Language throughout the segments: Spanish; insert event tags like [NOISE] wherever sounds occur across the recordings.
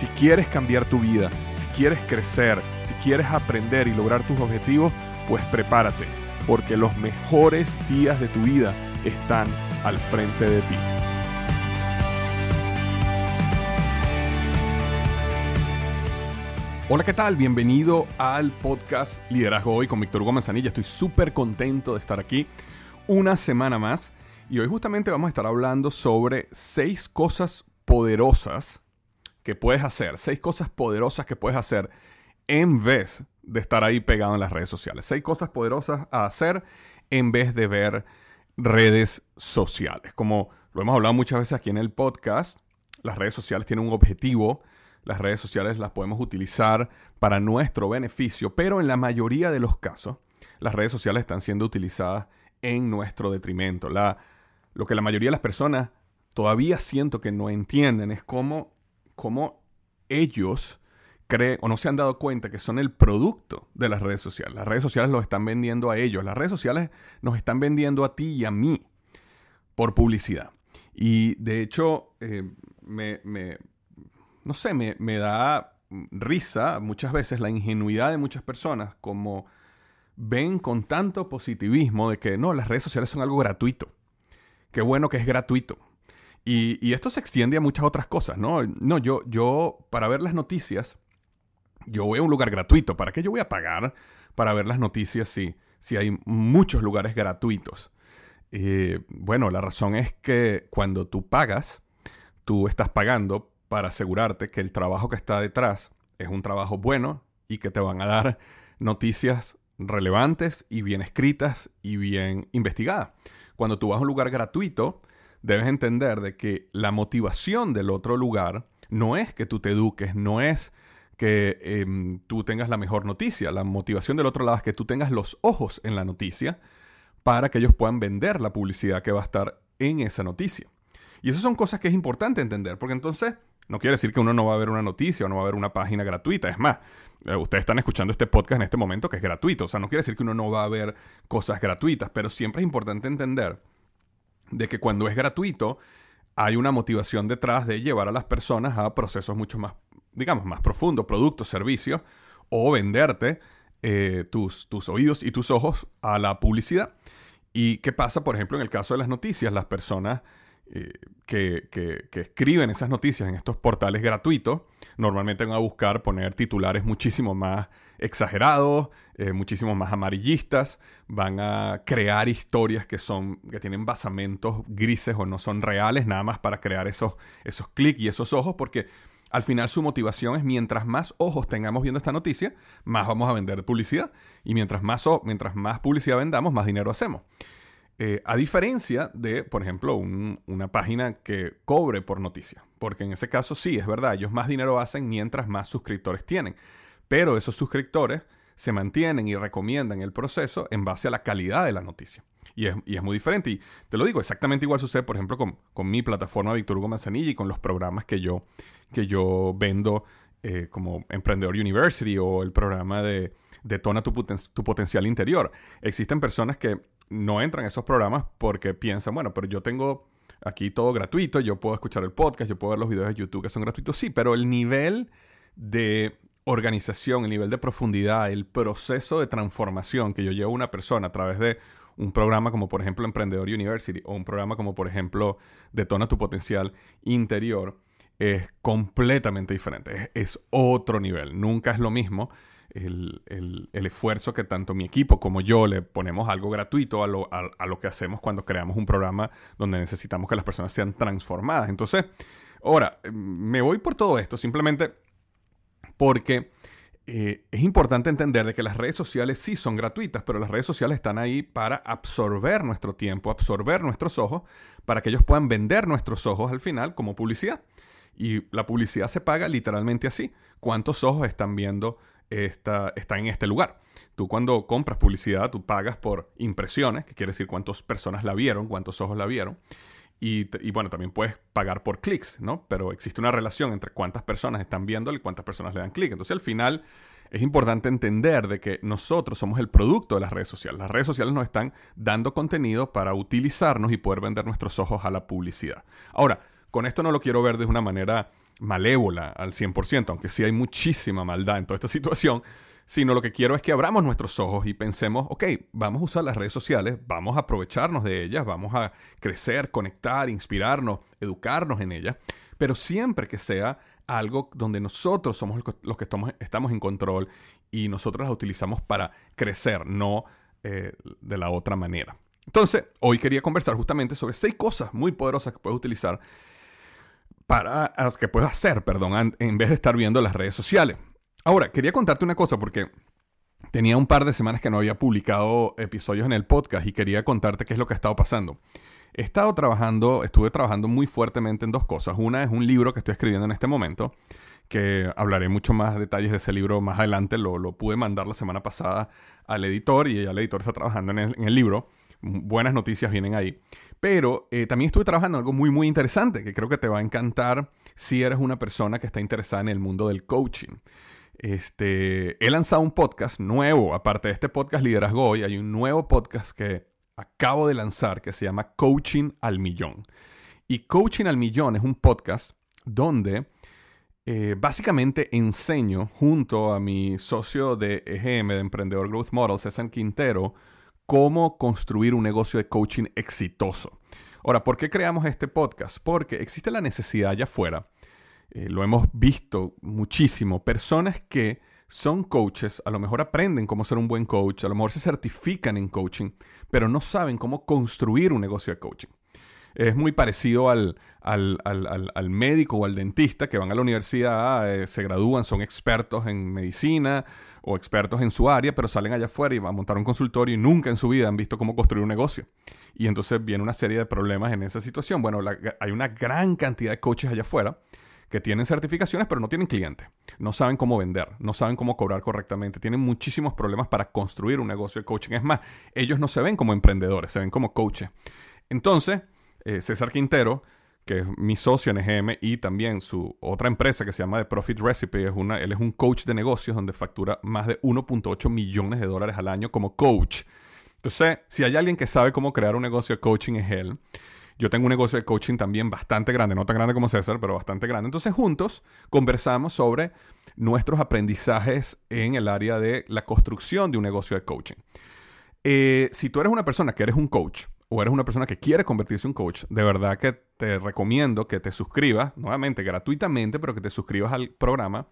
Si quieres cambiar tu vida, si quieres crecer, si quieres aprender y lograr tus objetivos, pues prepárate, porque los mejores días de tu vida están al frente de ti. Hola, ¿qué tal? Bienvenido al podcast Liderazgo Hoy con Víctor Hugo Manzanilla. Estoy súper contento de estar aquí una semana más y hoy justamente vamos a estar hablando sobre seis cosas poderosas puedes hacer, seis cosas poderosas que puedes hacer en vez de estar ahí pegado en las redes sociales. Seis cosas poderosas a hacer en vez de ver redes sociales. Como lo hemos hablado muchas veces aquí en el podcast, las redes sociales tienen un objetivo. Las redes sociales las podemos utilizar para nuestro beneficio, pero en la mayoría de los casos, las redes sociales están siendo utilizadas en nuestro detrimento. La, lo que la mayoría de las personas todavía siento que no entienden es cómo cómo ellos creen o no se han dado cuenta que son el producto de las redes sociales. Las redes sociales los están vendiendo a ellos. Las redes sociales nos están vendiendo a ti y a mí por publicidad. Y de hecho, eh, me, no sé, me, me da risa muchas veces la ingenuidad de muchas personas como ven con tanto positivismo de que no, las redes sociales son algo gratuito. Qué bueno que es gratuito. Y, esto se extiende a muchas otras cosas, ¿no? No, yo, yo, para ver las noticias, yo voy a un lugar gratuito. ¿Para qué yo voy a pagar para ver las noticias si, si hay muchos lugares gratuitos? Eh, bueno, la razón es que cuando tú pagas, tú estás pagando para asegurarte que el trabajo que está detrás es un trabajo bueno y que te van a dar noticias relevantes y bien escritas y bien investigadas. Cuando tú vas a un lugar gratuito, debes entender de que la motivación del otro lugar no es que tú te eduques, no es que em, tú tengas la mejor noticia. La motivación del otro lado es que tú tengas los ojos en la noticia para que ellos puedan vender la publicidad que va a estar en esa noticia. Y esas son cosas que es importante entender, porque entonces no quiere decir que uno no va a ver una noticia o no va a ver una página gratuita. Es más, eh, ustedes están escuchando este podcast en este momento que es gratuito. O sea, no quiere decir que uno no va a ver cosas gratuitas, pero siempre es importante entender de que cuando es gratuito hay una motivación detrás de llevar a las personas a procesos mucho más, digamos, más profundos, productos, servicios, o venderte eh, tus, tus oídos y tus ojos a la publicidad. ¿Y qué pasa, por ejemplo, en el caso de las noticias? Las personas eh, que, escriben esas noticias en estos portales gratuitos normalmente van a buscar poner titulares muchísimo más exagerados, eh, muchísimo más amarillistas, van a crear historias que son que tienen basamentos grises o no son reales, nada más para crear esos, esos clics y esos ojos, porque al final su motivación es mientras más ojos tengamos viendo esta noticia, más vamos a vender publicidad. Y mientras más, mientras más publicidad vendamos, más dinero hacemos. Eh, a diferencia de, por ejemplo, una página que cobre por noticia. Porque en ese caso sí, es verdad, ellos más dinero hacen mientras más suscriptores tienen. Pero esos suscriptores se mantienen y recomiendan el proceso en base a la calidad de la noticia. Y es, muy diferente. Y te lo digo, exactamente igual sucede, por ejemplo, con, mi plataforma Víctor Hugo Manzanilla y con los programas que yo, que yo vendo eh, como Emprendedor University o el programa de Detona tu, tu potencial interior. Existen personas que no entran a esos programas porque piensan, bueno, pero yo tengo aquí todo gratuito, yo puedo escuchar el podcast, yo puedo ver los videos de YouTube que son gratuitos, sí, pero el nivel de organización, el nivel de profundidad, el proceso de transformación que yo llevo a una persona a través de un programa como por ejemplo Emprendedor University o un programa como por ejemplo Detona tu potencial interior es completamente diferente, es otro nivel, nunca es lo mismo el, esfuerzo que tanto mi equipo como yo le ponemos algo gratuito a lo, a, lo, que hacemos cuando creamos un programa donde necesitamos que las personas sean transformadas. Entonces, ahora, me voy por todo esto simplemente porque eh, es importante entender de que las redes sociales sí son gratuitas, pero las redes sociales están ahí para absorber nuestro tiempo, absorber nuestros ojos, para que ellos puedan vender nuestros ojos al final como publicidad. Y la publicidad se paga literalmente así. ¿Cuántos ojos están viendo esta, está en este lugar? Tú cuando compras publicidad, tú pagas por impresiones, que quiere decir cuántas personas la vieron, cuántos ojos la vieron. Y, y, bueno, también puedes pagar por clics, ¿no? Pero existe una relación entre cuántas personas están viéndolo y cuántas personas le dan clic. Entonces al final es importante entender de que nosotros somos el producto de las redes sociales. Las redes sociales nos están dando contenido para utilizarnos y poder vender nuestros ojos a la publicidad. Ahora, con esto no lo quiero ver de una manera malévola al 100%, aunque sí hay muchísima maldad en toda esta situación, sino lo que quiero es que abramos nuestros ojos y pensemos, ok, vamos a usar las redes sociales, vamos a aprovecharnos de ellas, vamos a crecer, conectar, inspirarnos, educarnos en ellas, pero siempre que sea algo donde nosotros somos los que estamos, estamos en control y nosotros las utilizamos para crecer, no eh, de la otra manera. Entonces, hoy quería conversar justamente sobre seis cosas muy poderosas que puedes utilizar para que puedes hacer, perdón, en vez de estar viendo las redes sociales. Ahora, quería contarte una cosa porque tenía un par de semanas que no había publicado episodios en el podcast y quería contarte qué es lo que ha estado pasando. He estado trabajando, estuve trabajando muy fuertemente en dos cosas. Una es un libro que estoy escribiendo en este momento, que hablaré mucho más detalles de ese libro más adelante. Lo pude mandar la semana pasada al editor y ya el editor está trabajando en el, libro. Buenas noticias vienen ahí. Pero eh, también estuve trabajando en algo muy, muy interesante que creo que te va a encantar si eres una persona que está interesada en el mundo del coaching. Este, he lanzado un podcast nuevo, aparte de este podcast Liderazgo Hoy, hay un nuevo podcast que acabo de lanzar que se llama Coaching al Millón. Y Coaching al Millón es un podcast donde eh, básicamente enseño junto a mi socio de EGM, de Emprendedor Growth Model, César Quintero, cómo construir un negocio de coaching exitoso. Ahora, ¿por qué creamos este podcast? Porque existe la necesidad allá afuera, eh, lo hemos visto muchísimo, personas que son coaches, a lo mejor aprenden cómo ser un buen coach, a lo mejor se certifican en coaching, pero no saben cómo construir un negocio de coaching. Es muy parecido al, al, médico o al dentista que van a la universidad, eh, se gradúan, son expertos en medicina o expertos en su área, pero salen allá afuera y van a montar un consultorio y nunca en su vida han visto cómo construir un negocio. Y entonces viene una serie de problemas en esa situación. Bueno, hay una gran cantidad de coaches allá afuera que tienen certificaciones pero no tienen clientes, no saben cómo vender, no saben cómo cobrar correctamente, tienen muchísimos problemas para construir un negocio de coaching. Es más, ellos no se ven como emprendedores, se ven como coaches. Entonces, eh, César Quintero, que es mi socio en EGM y también su otra empresa que se llama The Profit Recipe, es una, él es un coach de negocios donde factura más de 1.8 millones de dólares al año como coach. Entonces, si hay alguien que sabe cómo crear un negocio de coaching es él. Yo tengo un negocio de coaching también bastante grande, no tan grande como César, pero bastante grande. Entonces juntos conversamos sobre nuestros aprendizajes en el área de la construcción de un negocio de coaching. Eh, si tú eres una persona que eres un coach o eres una persona que quiere convertirse en coach, de verdad que te recomiendo que te suscribas, nuevamente gratuitamente, pero que te suscribas al programa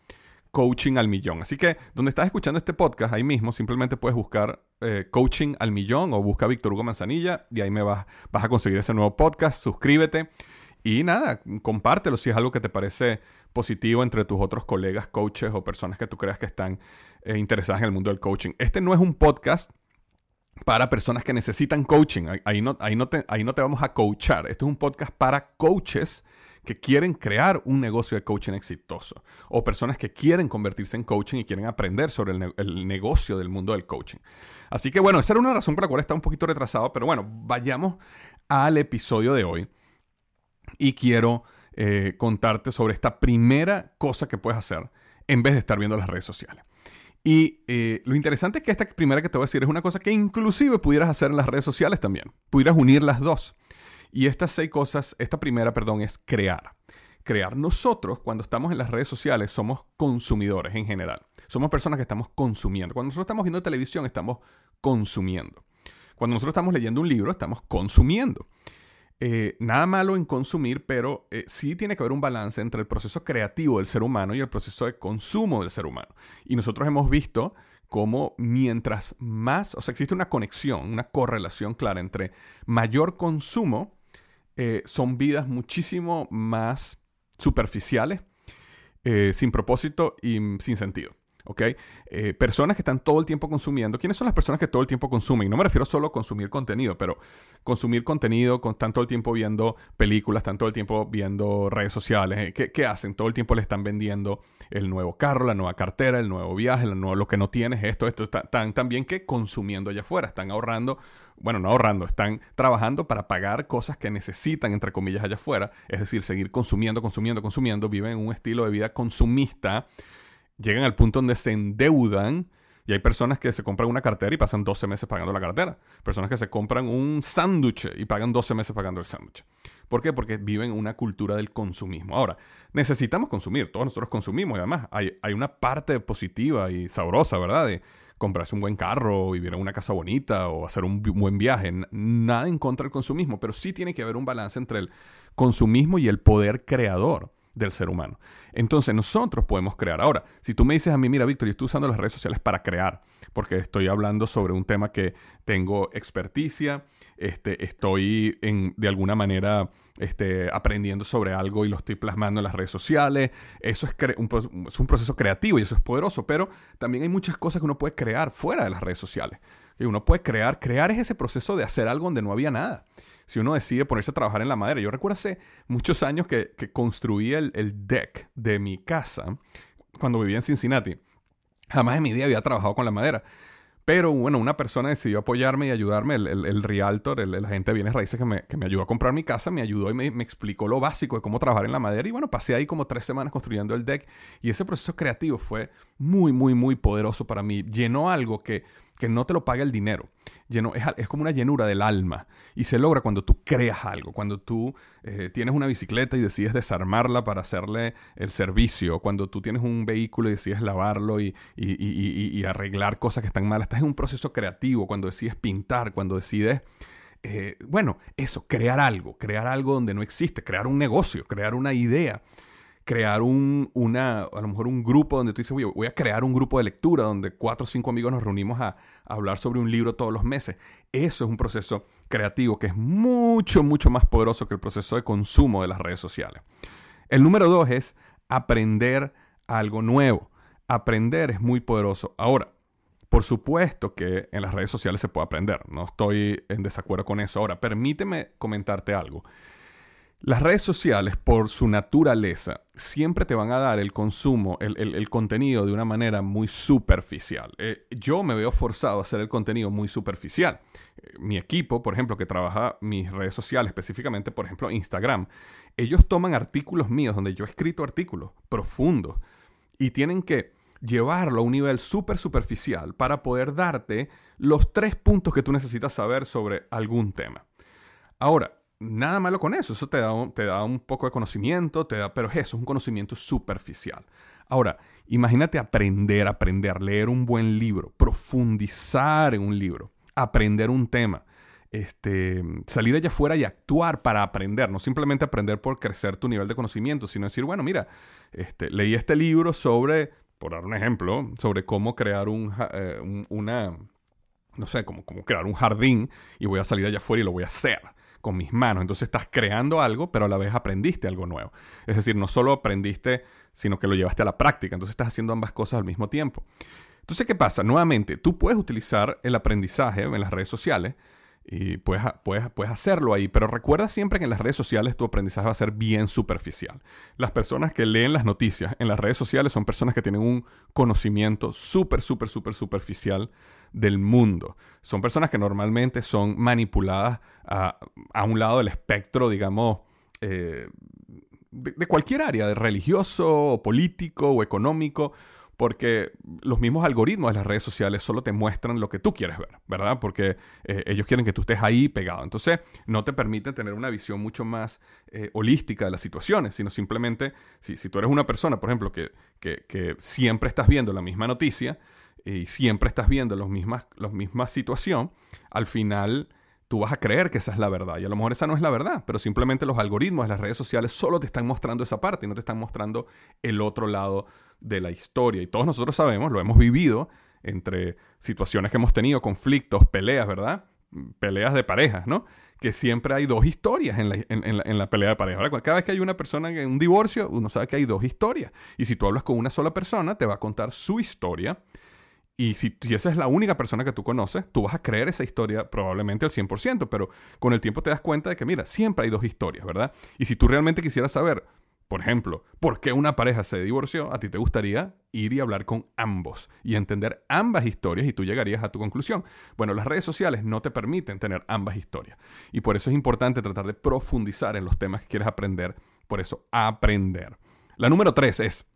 Coaching al Millón. Así que donde estás escuchando este podcast, ahí mismo simplemente puedes buscar eh, Coaching al Millón o busca Víctor Hugo Manzanilla y ahí me vas, vas a conseguir ese nuevo podcast. Suscríbete y nada, compártelo si es algo que te parece positivo entre tus otros colegas coaches o personas que tú creas que están eh, interesadas en el mundo del coaching. Este no es un podcast para personas que necesitan coaching. Ahí no, ahí no, te, ahí no te vamos a coachar. Este es un podcast para coaches que quieren crear un negocio de coaching exitoso o personas que quieren convertirse en coaching y quieren aprender sobre el, negocio del mundo del coaching. Así que bueno, esa era una razón por la cual está un poquito retrasado, pero bueno, vayamos al episodio de hoy y quiero eh, contarte sobre esta primera cosa que puedes hacer en vez de estar viendo las redes sociales. Y eh, lo interesante es que esta primera que te voy a decir es una cosa que inclusive pudieras hacer en las redes sociales también. Pudieras unir las dos. Y estas seis cosas, esta primera, perdón, es crear. Crear. Nosotros, cuando estamos en las redes sociales, somos consumidores en general. Somos personas que estamos consumiendo. Cuando nosotros estamos viendo televisión, estamos consumiendo. Cuando nosotros estamos leyendo un libro, estamos consumiendo. Eh, nada malo en consumir, pero eh, sí tiene que haber un balance entre el proceso creativo del ser humano y el proceso de consumo del ser humano. Y nosotros hemos visto cómo mientras más, o sea, existe una conexión, una correlación clara entre mayor consumo eh, son vidas muchísimo más superficiales, sin propósito y sin sentido. ¿Ok? Eh, personas que están todo el tiempo consumiendo. ¿Quiénes son las personas que todo el tiempo consumen? No me refiero solo a consumir contenido, pero consumir contenido, con, están todo el tiempo viendo películas, están todo el tiempo viendo redes sociales. Eh, ¿Qué, ¿Qué, hacen? Todo el tiempo le están vendiendo el nuevo carro, la nueva cartera, el nuevo viaje, nuevo, lo que no tienes, esto, esto. Están también que consumiendo allá afuera, están ahorrando bueno, no ahorrando, están trabajando para pagar cosas que necesitan, entre comillas, allá afuera. Es decir, seguir consumiendo, consumiendo, consumiendo. Viven en un estilo de vida consumista llegan al punto donde se endeudan y hay personas que se compran una cartera y pasan 12 meses pagando la cartera. Personas que se compran un sándwich y pagan 12 meses pagando el sándwich. ¿Por qué? Porque viven una cultura del consumismo. Ahora, necesitamos consumir, todos nosotros consumimos y además hay, una parte positiva y sabrosa, ¿verdad? De comprarse un buen carro, vivir en una casa bonita o hacer un buen viaje. Nada en contra del consumismo, pero sí tiene que haber un balance entre el consumismo y el poder creador del ser humano. Entonces nosotros podemos crear. Ahora, si tú me dices a mí, mira, Víctor, yo estoy usando las redes sociales para crear, porque estoy hablando sobre un tema que tengo experticia, este, estoy en, de alguna manera este, aprendiendo sobre algo y lo estoy plasmando en las redes sociales, eso es, un, es un proceso creativo y eso es poderoso, pero también hay muchas cosas que uno puede crear fuera de las redes sociales. Y uno puede crear, crear es ese proceso de hacer algo donde no había nada si uno decide ponerse a trabajar en la madera. Yo recuerdo hace muchos años que, que construí el, el, deck de mi casa cuando vivía en Cincinnati. Jamás en mi vida había trabajado con la madera. Pero bueno, una persona decidió apoyarme y ayudarme, el, el, el realtor, el, agente de bienes raíces que me, que me, ayudó a comprar mi casa, me ayudó y me, me, explicó lo básico de cómo trabajar en la madera. Y bueno, pasé ahí como tres semanas construyendo el deck. Y ese proceso creativo fue muy, muy, muy poderoso para mí. Llenó algo que que no te lo paga el dinero. Es, es, como una llenura del alma. Y se logra cuando tú creas algo, cuando tú eh, tienes una bicicleta y decides desarmarla para hacerle el servicio, cuando tú tienes un vehículo y decides lavarlo y arreglar cosas que están mal. Estás en un proceso creativo, cuando decides pintar, cuando decides... Eh, bueno, eso, crear algo, crear algo donde no existe, crear un negocio, crear una idea crear un, una, a lo mejor un grupo donde tú dices, voy a crear un grupo de lectura donde cuatro o cinco amigos nos reunimos a, a, hablar sobre un libro todos los meses. Eso es un proceso creativo que es mucho, mucho más poderoso que el proceso de consumo de las redes sociales. El número dos es aprender algo nuevo. Aprender es muy poderoso. Ahora, por supuesto que en las redes sociales se puede aprender. No estoy en desacuerdo con eso. Ahora, permíteme comentarte algo. Las redes sociales, por su naturaleza, siempre te van a dar el consumo, el, contenido de una manera muy superficial. Eh, yo me veo forzado a hacer el contenido muy superficial. Eh, mi equipo, por ejemplo, que trabaja mis redes sociales, específicamente, por ejemplo, Instagram, ellos toman artículos míos donde yo he escrito artículos profundos y tienen que llevarlo a un nivel súper superficial para poder darte los tres puntos que tú necesitas saber sobre algún tema. Ahora, nada malo con eso. Eso te da, un, te da un poco de conocimiento, te da, pero eso es un conocimiento superficial. Ahora, imagínate aprender, aprender, leer un buen libro, profundizar en un libro, aprender un tema, este, salir allá afuera y actuar para aprender, no simplemente aprender por crecer tu nivel de conocimiento, sino decir, bueno, mira, este, leí este libro sobre, por dar un ejemplo, sobre cómo crear un, eh, una, no sé, cómo, cómo crear un jardín y voy a salir allá afuera y lo voy a hacer con mis manos. Entonces estás creando algo, pero a la vez aprendiste algo nuevo. Es decir, no solo aprendiste, sino que lo llevaste a la práctica. Entonces estás haciendo ambas cosas al mismo tiempo. Entonces, ¿qué pasa? Nuevamente, tú puedes utilizar el aprendizaje en las redes sociales y puedes, puedes, puedes hacerlo ahí, pero recuerda siempre que en las redes sociales tu aprendizaje va a ser bien superficial. Las personas que leen las noticias en las redes sociales son personas que tienen un conocimiento súper, súper, súper superficial del mundo. Son personas que normalmente son manipuladas a, un lado del espectro, digamos, eh, de, cualquier área, de religioso, político o económico, porque los mismos algoritmos de las redes sociales solo te muestran lo que tú quieres ver, ¿verdad? Porque eh, ellos quieren que tú estés ahí pegado. Entonces, no te permiten tener una visión mucho más eh, holística de las situaciones, sino simplemente, si, si, tú eres una persona, por ejemplo, que, que siempre estás viendo la misma noticia, y siempre estás viendo la mismas, misma situación, al final tú vas a creer que esa es la verdad. Y a lo mejor esa no es la verdad, pero simplemente los algoritmos de las redes sociales solo te están mostrando esa parte y no te están mostrando el otro lado de la historia. Y todos nosotros sabemos, lo hemos vivido entre situaciones que hemos tenido, conflictos, peleas, ¿verdad? peleas de parejas, ¿no? Que siempre hay dos historias en la, en, la, pelea de pareja. cada vez que hay una persona en un divorcio, uno sabe que hay dos historias. Y si tú hablas con una sola persona, te va a contar su historia. Y si, si, esa es la única persona que tú conoces, tú vas a creer esa historia probablemente al 100%, pero con el tiempo te das cuenta de que, mira, siempre hay dos historias, ¿verdad? Y si tú realmente quisieras saber por ejemplo, ¿por qué una pareja se divorció? A ti te gustaría ir y hablar con ambos y entender ambas historias y tú llegarías a tu conclusión. Bueno, las redes sociales no te permiten tener ambas historias y por eso es importante tratar de profundizar en los temas que quieres aprender. Por eso, aprender. La número tres es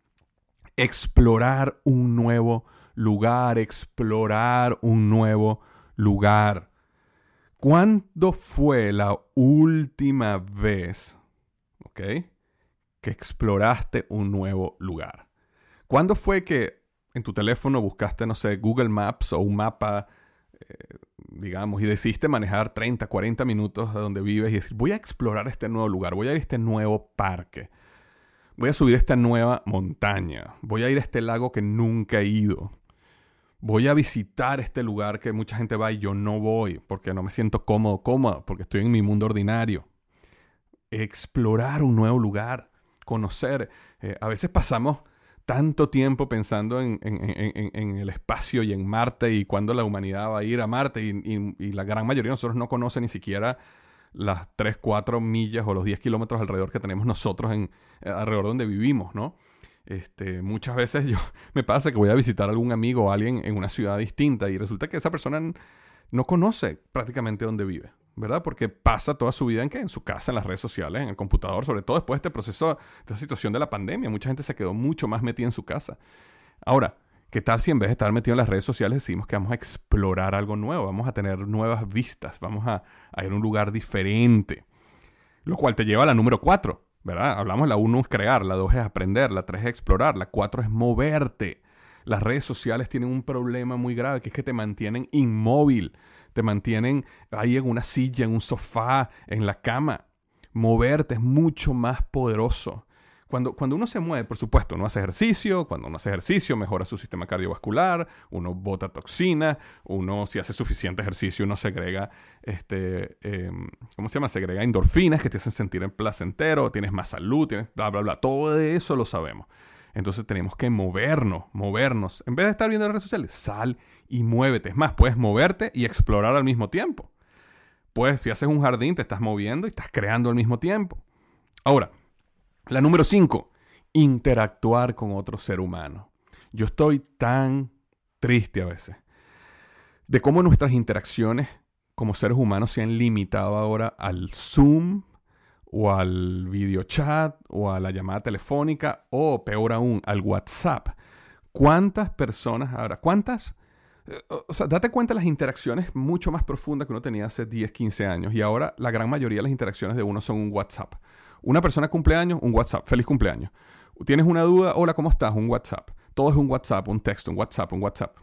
explorar un nuevo lugar, explorar un nuevo lugar. ¿Cuándo fue la última vez? Que exploraste un nuevo lugar? ¿Cuándo fue que en tu teléfono buscaste, no sé, Google Maps o un mapa, eh, digamos, y decidiste manejar 30, 40 minutos de donde vives y decir, voy a explorar este nuevo lugar, voy a ir a este nuevo parque, voy a subir esta nueva montaña, voy a ir a este lago que nunca he ido, voy a visitar este lugar que mucha gente va y yo no voy porque no me siento cómodo, cómodo, porque estoy en mi mundo ordinario. Explorar un nuevo lugar conocer. Eh, a veces pasamos tanto tiempo pensando en, el espacio y en Marte y cuándo la humanidad va a ir a Marte y, la gran mayoría de nosotros no conoce ni siquiera las 3, 4 millas o los 10 kilómetros alrededor que tenemos nosotros en, alrededor donde vivimos, ¿no? Este, muchas veces yo [LAUGHS] me pasa que voy a visitar a algún amigo o alguien en una ciudad distinta y resulta que esa persona no conoce prácticamente dónde vive. ¿verdad? Porque pasa toda su vida en qué? En su casa, en las redes sociales, en el computador, sobre todo después de este proceso, de esta situación de la pandemia. Mucha gente se quedó mucho más metida en su casa. Ahora, ¿qué tal si en vez de estar metido en las redes sociales decimos que vamos a explorar algo nuevo, vamos a tener nuevas vistas, vamos a, ir a un lugar diferente? Lo cual te lleva a la número cuatro, ¿verdad? Hablamos, la uno es crear, la dos es aprender, la tres es explorar, la cuatro es moverte. Las redes sociales tienen un problema muy grave que es que te mantienen inmóvil te mantienen ahí en una silla, en un sofá, en la cama. Moverte es mucho más poderoso. Cuando, cuando, uno se mueve, por supuesto, uno hace ejercicio, cuando uno hace ejercicio mejora su sistema cardiovascular, uno bota toxina, uno si hace suficiente ejercicio, uno segrega, este, em, ¿cómo se llama? Segrega endorfinas que te hacen sentir en placentero, tienes más salud, tienes bla, bla, bla. Todo eso lo sabemos. Entonces tenemos que movernos, movernos. En vez de estar viendo las redes sociales, sal y muévete. Es más, puedes moverte y explorar al mismo tiempo. Pues si haces un jardín, te estás moviendo y estás creando al mismo tiempo. Ahora, la número 5, interactuar con otro ser humano. Yo estoy tan triste a veces de cómo nuestras interacciones como seres humanos se han limitado ahora al Zoom, o al video chat o a la llamada telefónica o peor aún al WhatsApp. ¿Cuántas personas ahora, cuántas eh, o sea, date cuenta de las interacciones mucho más profundas que uno tenía hace 10, 15 años. Y ahora la gran mayoría de las interacciones de uno son un WhatsApp. Una persona cumpleaños, un WhatsApp. Feliz cumpleaños. ¿Tienes una duda? Hola, ¿cómo estás? Un WhatsApp. Todo es un WhatsApp, un texto, un WhatsApp, un WhatsApp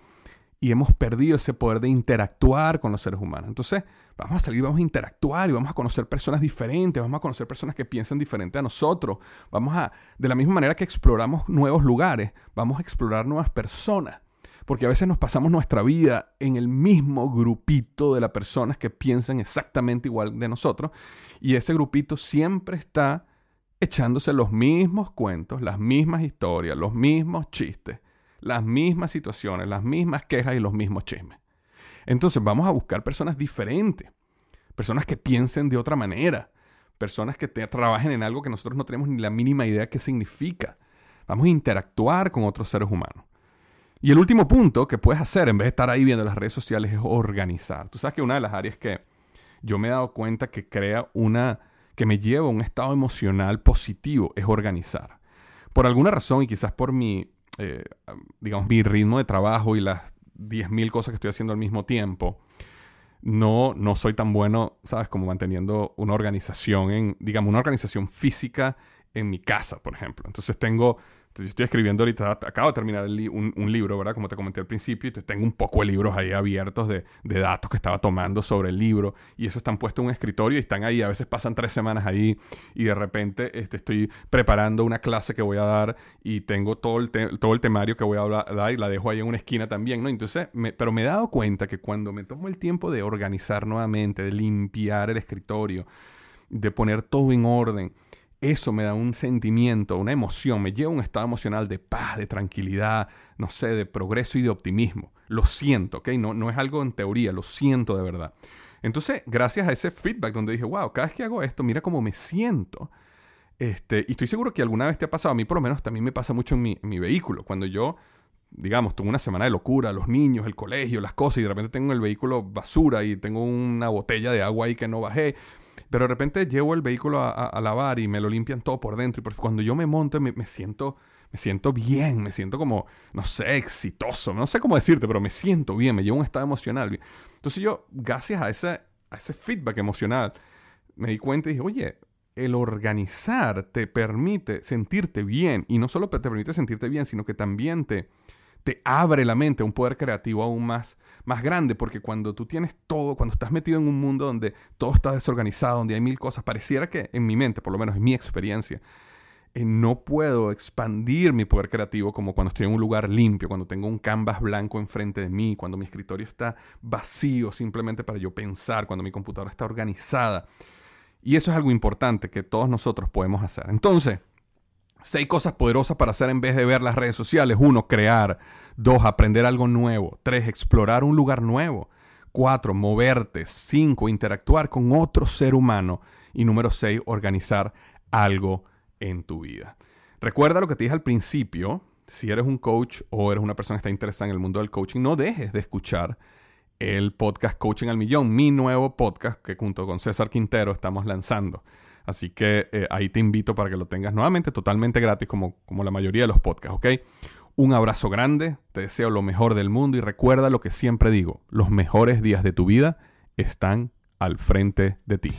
y hemos perdido ese poder de interactuar con los seres humanos. Entonces, vamos a salir, vamos a interactuar y vamos a conocer personas diferentes, vamos a conocer personas que piensan diferente a nosotros. Vamos a, de la misma manera que exploramos nuevos lugares, vamos a explorar nuevas personas. Porque a veces nos pasamos nuestra vida en el mismo grupito de las personas que piensan exactamente igual de nosotros. Y ese grupito siempre está echándose los mismos cuentos, las mismas historias, los mismos chistes las mismas situaciones, las mismas quejas y los mismos chismes. Entonces vamos a buscar personas diferentes, personas que piensen de otra manera, personas que trabajen en algo que nosotros no tenemos ni la mínima idea qué significa. Vamos a interactuar con otros seres humanos. Y el último punto que puedes hacer en vez de estar ahí viendo las redes sociales es organizar. Tú sabes que una de las áreas que yo me he dado cuenta que crea una, que me lleva a un estado emocional positivo es organizar. Por alguna razón y quizás por mi eh, digamos, mi ritmo de trabajo y las 10.000 cosas que estoy haciendo al mismo tiempo, no, no soy tan bueno, ¿sabes? Como manteniendo una organización en, digamos, una organización física en mi casa, por ejemplo. Entonces tengo yo estoy escribiendo ahorita, acabo de terminar un, libro, ¿verdad? Como te comenté al principio, y tengo un poco de libros ahí abiertos de, de, datos que estaba tomando sobre el libro, y eso están puestos en un escritorio y están ahí, a veces pasan tres semanas ahí, y de repente este, estoy preparando una clase que voy a dar y tengo todo el, todo el temario que voy a dar y la dejo ahí en una esquina también, ¿no? Entonces, pero me he dado cuenta que cuando me tomo el tiempo de organizar nuevamente, de limpiar el escritorio, de poner todo en orden, eso me da un sentimiento, una emoción, me lleva a un estado emocional de paz, de tranquilidad, no sé, de progreso y de optimismo. Lo siento, ¿ok? No, no es algo en teoría, lo siento de verdad. Entonces, gracias a ese feedback donde dije, wow, cada vez que hago esto, mira cómo me siento. Este, y estoy seguro que alguna vez te ha pasado, a mí por lo menos también me pasa mucho en mi, mi vehículo. Cuando yo, digamos, tuve una semana de locura, los niños, el colegio, las cosas, y de repente tengo el vehículo basura y tengo una botella de agua ahí que no bajé pero de repente llevo el vehículo a, lavar y me lo limpian todo por dentro. Y cuando yo me monto me, me, siento, me siento bien, me siento como, no sé, exitoso. No sé cómo decirte, pero me siento bien, me llevo un estado emocional. Entonces yo, gracias a ese, a ese feedback emocional, me di cuenta y dije, oye, el organizar te permite sentirte bien. Y no solo te permite sentirte bien, sino que también te te abre la mente a un poder creativo aún más, más grande, porque cuando tú tienes todo, cuando estás metido en un mundo donde todo está desorganizado, donde hay mil cosas, pareciera que en mi mente, por lo menos en mi experiencia, eh, no puedo expandir mi poder creativo como cuando estoy en un lugar limpio, cuando tengo un canvas blanco enfrente de mí, cuando mi escritorio está vacío simplemente para yo pensar, cuando mi computadora está organizada. Y eso es algo importante que todos nosotros podemos hacer. Entonces, Seis cosas poderosas para hacer en vez de ver las redes sociales. Uno, crear. Dos, aprender algo nuevo. Tres, explorar un lugar nuevo. Cuatro, moverte. Cinco, interactuar con otro ser humano. Y número seis, organizar algo en tu vida. Recuerda lo que te dije al principio. Si eres un coach o eres una persona que está interesada en el mundo del coaching, no dejes de escuchar el podcast Coaching al Millón, mi nuevo podcast que junto con César Quintero estamos lanzando. Así que eh, ahí te invito para que lo tengas nuevamente totalmente gratis como, como la mayoría de los podcasts, ¿ok? Un abrazo grande, te deseo lo mejor del mundo y recuerda lo que siempre digo, los mejores días de tu vida están al frente de ti.